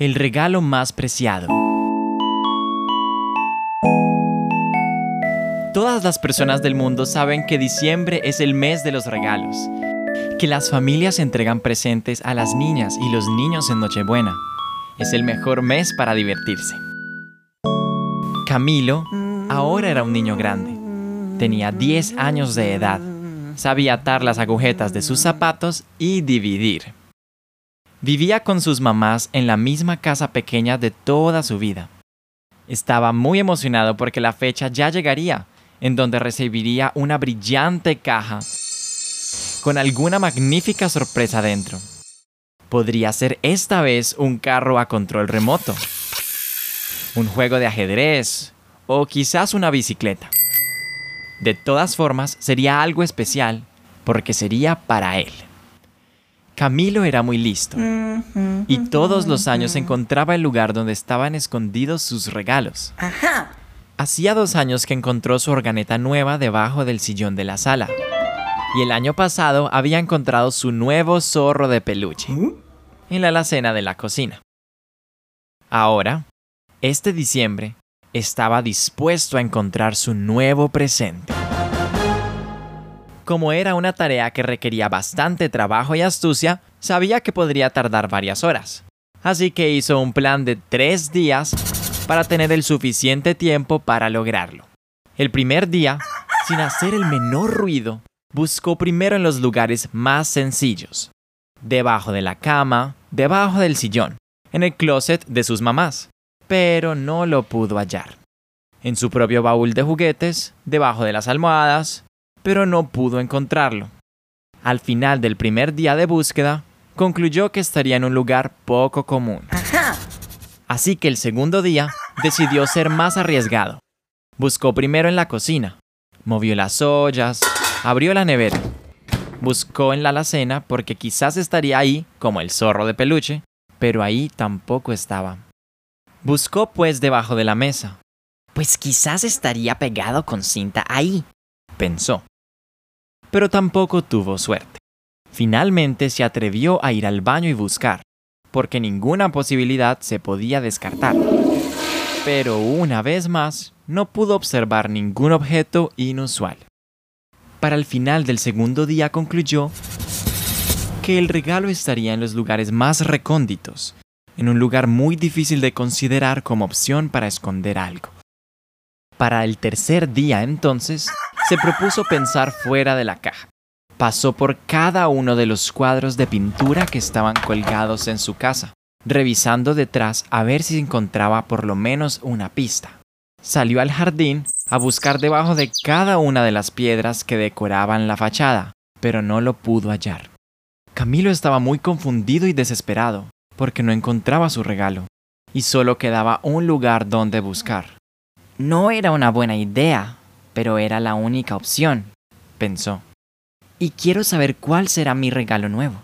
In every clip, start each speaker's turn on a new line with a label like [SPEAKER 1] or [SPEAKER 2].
[SPEAKER 1] El regalo más preciado. Todas las personas del mundo saben que diciembre es el mes de los regalos, que las familias entregan presentes a las niñas y los niños en Nochebuena. Es el mejor mes para divertirse. Camilo ahora era un niño grande. Tenía 10 años de edad. Sabía atar las agujetas de sus zapatos y dividir. Vivía con sus mamás en la misma casa pequeña de toda su vida. Estaba muy emocionado porque la fecha ya llegaría, en donde recibiría una brillante caja con alguna magnífica sorpresa dentro. Podría ser esta vez un carro a control remoto, un juego de ajedrez o quizás una bicicleta. De todas formas, sería algo especial porque sería para él. Camilo era muy listo y todos los años encontraba el lugar donde estaban escondidos sus regalos. Hacía dos años que encontró su organeta nueva debajo del sillón de la sala. Y el año pasado había encontrado su nuevo zorro de peluche en la alacena de la cocina. Ahora, este diciembre, estaba dispuesto a encontrar su nuevo presente. Como era una tarea que requería bastante trabajo y astucia, sabía que podría tardar varias horas. Así que hizo un plan de tres días para tener el suficiente tiempo para lograrlo. El primer día, sin hacer el menor ruido, buscó primero en los lugares más sencillos. Debajo de la cama, debajo del sillón, en el closet de sus mamás, pero no lo pudo hallar. En su propio baúl de juguetes, debajo de las almohadas, pero no pudo encontrarlo. Al final del primer día de búsqueda, concluyó que estaría en un lugar poco común. Así que el segundo día decidió ser más arriesgado. Buscó primero en la cocina, movió las ollas, abrió la nevera, buscó en la alacena porque quizás estaría ahí como el zorro de peluche, pero ahí tampoco estaba. Buscó pues debajo de la mesa. Pues quizás estaría pegado con cinta ahí, pensó pero tampoco tuvo suerte. Finalmente se atrevió a ir al baño y buscar, porque ninguna posibilidad se podía descartar. Pero una vez más, no pudo observar ningún objeto inusual. Para el final del segundo día concluyó que el regalo estaría en los lugares más recónditos, en un lugar muy difícil de considerar como opción para esconder algo. Para el tercer día entonces, se propuso pensar fuera de la caja. Pasó por cada uno de los cuadros de pintura que estaban colgados en su casa, revisando detrás a ver si encontraba por lo menos una pista. Salió al jardín a buscar debajo de cada una de las piedras que decoraban la fachada, pero no lo pudo hallar. Camilo estaba muy confundido y desesperado, porque no encontraba su regalo, y solo quedaba un lugar donde buscar. No era una buena idea, pero era la única opción, pensó. Y quiero saber cuál será mi regalo nuevo.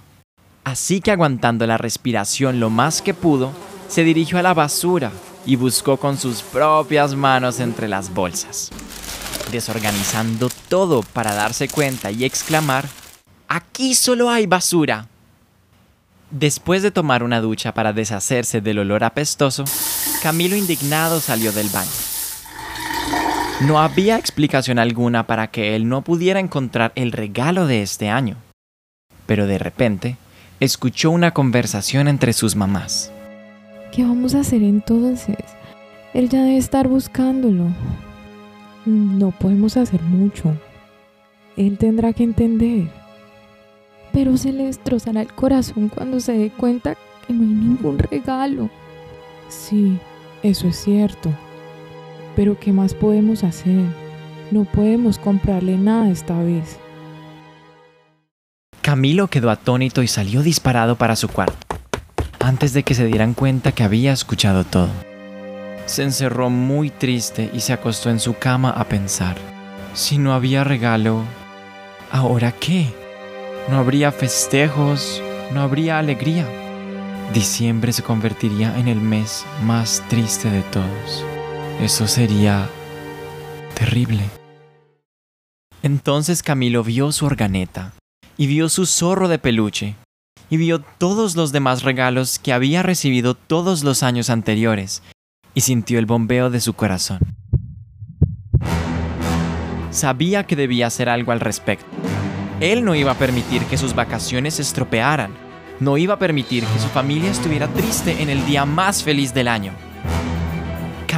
[SPEAKER 1] Así que aguantando la respiración lo más que pudo, se dirigió a la basura y buscó con sus propias manos entre las bolsas, desorganizando todo para darse cuenta y exclamar, Aquí solo hay basura. Después de tomar una ducha para deshacerse del olor apestoso, Camilo indignado salió del baño. No había explicación alguna para que él no pudiera encontrar el regalo de este año. Pero de repente, escuchó una conversación entre sus mamás.
[SPEAKER 2] ¿Qué vamos a hacer entonces? Él ya debe estar buscándolo. No podemos hacer mucho. Él tendrá que entender. Pero se le destrozará el corazón cuando se dé cuenta que no hay ningún regalo. Sí, eso es cierto. Pero ¿qué más podemos hacer? No podemos comprarle nada esta vez.
[SPEAKER 1] Camilo quedó atónito y salió disparado para su cuarto, antes de que se dieran cuenta que había escuchado todo. Se encerró muy triste y se acostó en su cama a pensar, si no había regalo, ¿ahora qué? No habría festejos, no habría alegría. Diciembre se convertiría en el mes más triste de todos. Eso sería terrible. Entonces Camilo vio su organeta y vio su zorro de peluche y vio todos los demás regalos que había recibido todos los años anteriores y sintió el bombeo de su corazón. Sabía que debía hacer algo al respecto. Él no iba a permitir que sus vacaciones se estropearan. No iba a permitir que su familia estuviera triste en el día más feliz del año.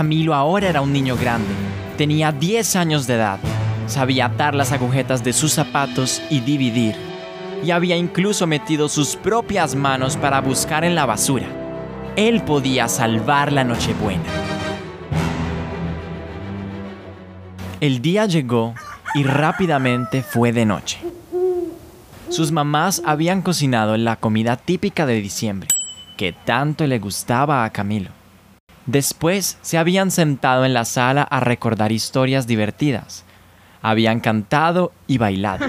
[SPEAKER 1] Camilo ahora era un niño grande. Tenía 10 años de edad. Sabía atar las agujetas de sus zapatos y dividir. Y había incluso metido sus propias manos para buscar en la basura. Él podía salvar la Nochebuena. El día llegó y rápidamente fue de noche. Sus mamás habían cocinado la comida típica de diciembre, que tanto le gustaba a Camilo. Después se habían sentado en la sala a recordar historias divertidas. Habían cantado y bailado.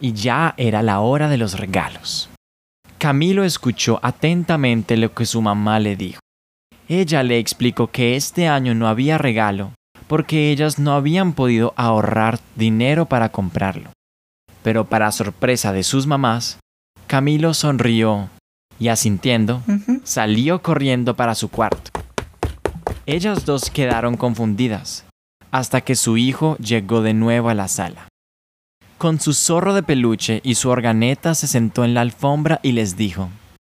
[SPEAKER 1] Y ya era la hora de los regalos. Camilo escuchó atentamente lo que su mamá le dijo. Ella le explicó que este año no había regalo porque ellas no habían podido ahorrar dinero para comprarlo. Pero para sorpresa de sus mamás, Camilo sonrió y asintiendo, salió corriendo para su cuarto. Ellas dos quedaron confundidas, hasta que su hijo llegó de nuevo a la sala. Con su zorro de peluche y su organeta se sentó en la alfombra y les dijo,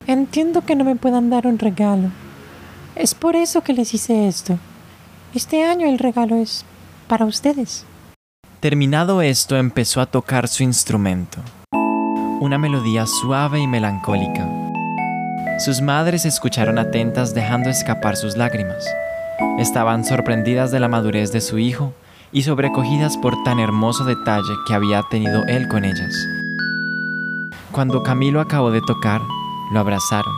[SPEAKER 3] Entiendo que no me puedan dar un regalo. Es por eso que les hice esto. Este año el regalo es para ustedes.
[SPEAKER 1] Terminado esto, empezó a tocar su instrumento. Una melodía suave y melancólica. Sus madres escucharon atentas dejando escapar sus lágrimas. Estaban sorprendidas de la madurez de su hijo y sobrecogidas por tan hermoso detalle que había tenido él con ellas. Cuando Camilo acabó de tocar, lo abrazaron,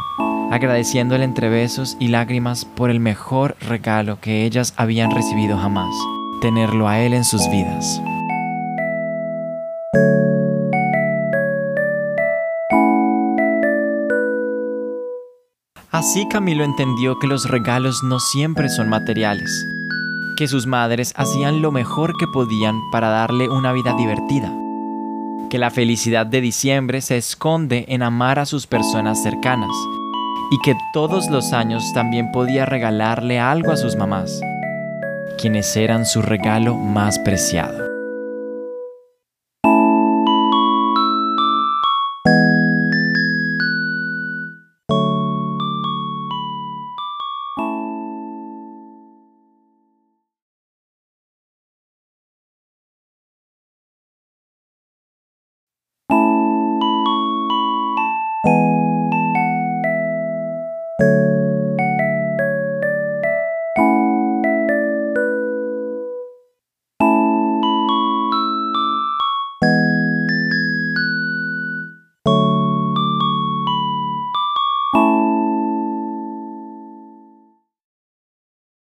[SPEAKER 1] agradeciéndole entre besos y lágrimas por el mejor regalo que ellas habían recibido jamás, tenerlo a él en sus vidas. Así Camilo entendió que los regalos no siempre son materiales, que sus madres hacían lo mejor que podían para darle una vida divertida, que la felicidad de diciembre se esconde en amar a sus personas cercanas y que todos los años también podía regalarle algo a sus mamás, quienes eran su regalo más preciado.